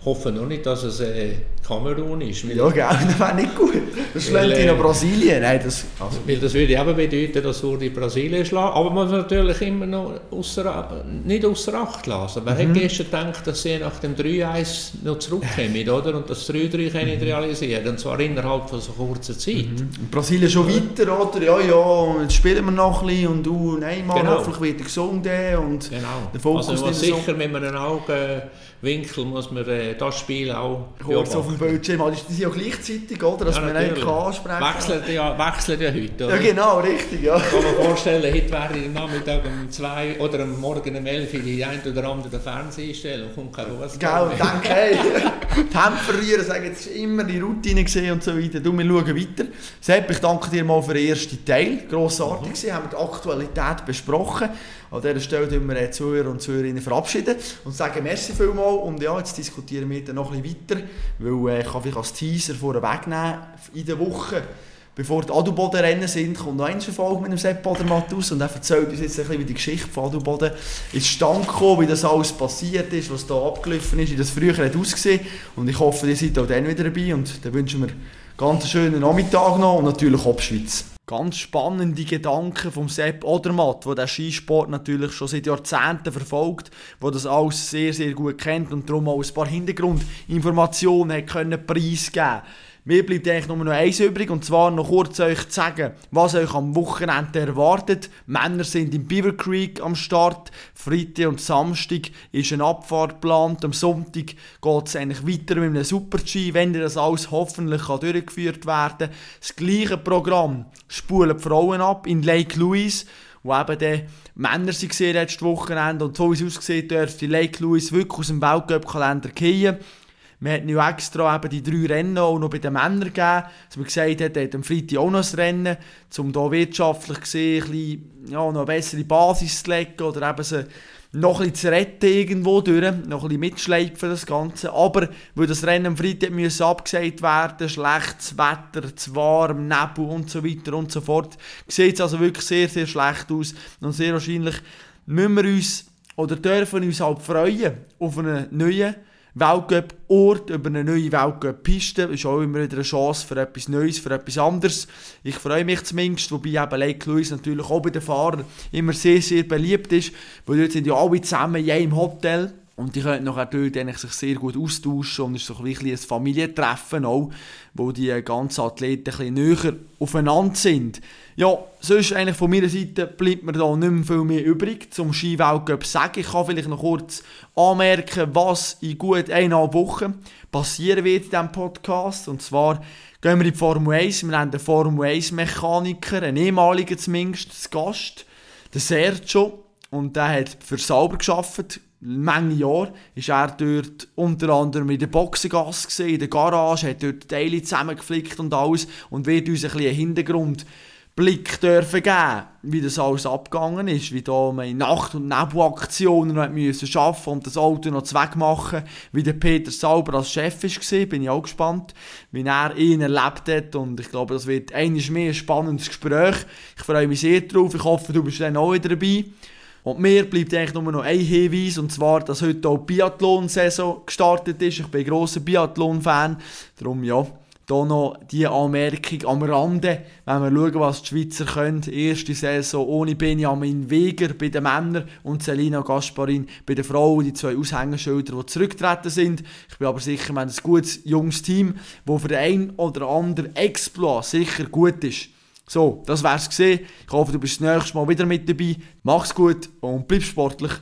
ich hoffe nur nicht, dass es äh, Kamerun ist. Ja, genau, das wäre nicht gut. Das schlägt in äh, Brasilien. Nein, das... Also, weil das würde eben bedeuten, dass würde Brasilien schlagen. Aber man muss natürlich immer noch ausser, nicht außer Acht lassen. Man hat gestern gedacht, dass sie nach dem 3-1 noch zurückkommen, oder? Und das 3-3 können realisieren. Und zwar innerhalb von so kurzer Zeit. Und Brasilien schon weiter, oder? Ja, ja, jetzt spielen wir noch ein bisschen und du, Neymar, Genau. hoffentlich wird er gesund. äh, Und Genau. Der Fokus also nicht so- sicher mit einem Augenwinkel muss man äh, das Spiel auch kurz auf dem. Bildschirm, aber die sind ja gleichzeitig, oder? Dass Ja, man eigentlich kann ansprechen Wechseln ja, wechseln ja heute. Ja, Oder? genau, richtig, ja. Ich kann mir vorstellen, heute wäre ich am Nachmittag um 2 oder am Morgen um 11 Uhr die ein oder andere den Fernseher einstellen und kommt kein Gell, mehr. denke, hey, die Hände verlieren, sagen, jetzt ist immer die Routine gesehen und so weiter. Du, wir schauen weiter. Sepp, ich danke dir mal für den ersten Teil. Grossartig Mhm. gewesen, haben wir die Aktualität besprochen. An dieser Stelle tun wir die Zuhörer und Zuhörerinnen verabschieden und sagen merci vielmals. Und ja, jetzt diskutieren wir dann noch ein bisschen weiter, weil äh, ich kann vielleicht als Teaser vorwegnehmen, in der Woche Bevor die Adelboden-Rennen sind, kommt noch eine Folge mit dem Sepp Odermatt aus und er erzählt uns jetzt ein bisschen, wie die Geschichte von Adelboden ist stand gekommen, wie das alles passiert ist, was da abgelaufen ist, wie das früher hat ausgesehen Und ich hoffe, ihr seid auch dann wieder dabei und dann wünschen wir ganz schönen Nachmittag noch und natürlich Obschwitz. Ganz spannende Gedanken vom Sepp Odermatt, der den Skisport natürlich schon seit Jahrzehnten verfolgt, der das alles sehr, sehr gut kennt und darum auch ein paar Hintergrundinformationen hat können preisgeben mir bleibt eigentlich nur noch eins übrig, und zwar noch kurz euch zu sagen, was euch am Wochenende erwartet. Männer sind im Beaver Creek am Start. Freitag und Samstag ist eine Abfahrt geplant. Am Sonntag geht es eigentlich weiter mit einem Super-G, wenn das alles hoffentlich kann durchgeführt werden. Das gleiche Programm spulen die Frauen ab in Lake Louise wo eben die Männer sie letztes Wochenende und so wie es aussieht, dürfte Lake Louise wirklich aus dem Weltcup-Kalender gehen. Man hat noch extra eben die drei Rennen auch noch bei den Männern gegeben, dass man gesagt hat, hat am Freitag auch noch ein Rennen, um hier wirtschaftlich gesehen ein bisschen, ja, noch eine bessere Basis zu legen oder eben sie noch bisschen zu retten irgendwo durch, noch ein bisschen mitschleifen das Ganze. Aber weil das Rennen am Freitag müssen abgesagt werden, schlechtes Wetter, zu warm, Nebel und so weiter und so fort, sieht es also wirklich sehr, sehr schlecht aus und sehr wahrscheinlich müssen wir uns oder dürfen uns halt freuen auf einen neuen Weltcup-Ort, über eine neue Weltcup-Piste. ist auch immer wieder eine Chance für etwas Neues, für etwas anderes. Ich freue mich zumindest, wobei eben Lake Louise natürlich auch bei den Fahrern immer sehr, sehr beliebt ist, weil dort sind ja alle zusammen in einem Hotel. Und die können nachher dort sich sehr gut austauschen und es ist so ein bisschen ein Familientreffen auch, wo die ganzen Athleten ein bisschen näher aufeinander sind. Ja, sonst eigentlich von meiner Seite bleibt mir da nicht mehr viel mehr übrig zum Skiweltcup sagen. Ich kann vielleicht noch kurz anmerken, was in gut eineinhalb Wochen passieren wird in diesem Podcast. Und zwar gehen wir in die Formel 1. Wir haben einen Formel 1 Mechaniker, einen ehemaligen zumindest, zu Gast, den Sergio. Und der hat für Sauber geschafft. Menge Jahre ist er dort unter anderem in der Boxengasse in der Garage, hat dort Teile zusammengeflickt und alles und wird uns ein einen Hintergrundblick dürfen geben, wie das alles abgegangen ist, wie da in Nacht- und Nebelaktionen hat müssen arbeiten und das Auto noch zweckmachen, wie der Peter Sauber als Chef war, bin ich auch gespannt, wie er ihn erlebt hat und ich glaube, das wird eines mehr spannendes Gespräch. Ich freue mich sehr drauf, ich hoffe, du bist dann auch wieder dabei. Und mir bleibt eigentlich nur noch ein Hinweis, und zwar, dass heute auch die Biathlon-Saison gestartet ist. Ich bin ein grosser Biathlon-Fan. Darum, ja, Hier noch die Anmerkung am Rande, wenn wir schauen, was die Schweizer können. Erste Saison ohne Benjamin Weger bei den Männern und Selina Gasparin bei den Frauen, die zwei Aushängeschilder, die zurückgetreten sind. Ich bin aber sicher, wir haben ein gutes, junges Team, das für den einen oder anderen Exploit sicher gut ist. So, das wär's gesehen. Ich hoffe, du bist das nächste Mal wieder mit dabei. Mach's gut und bleib sportlich.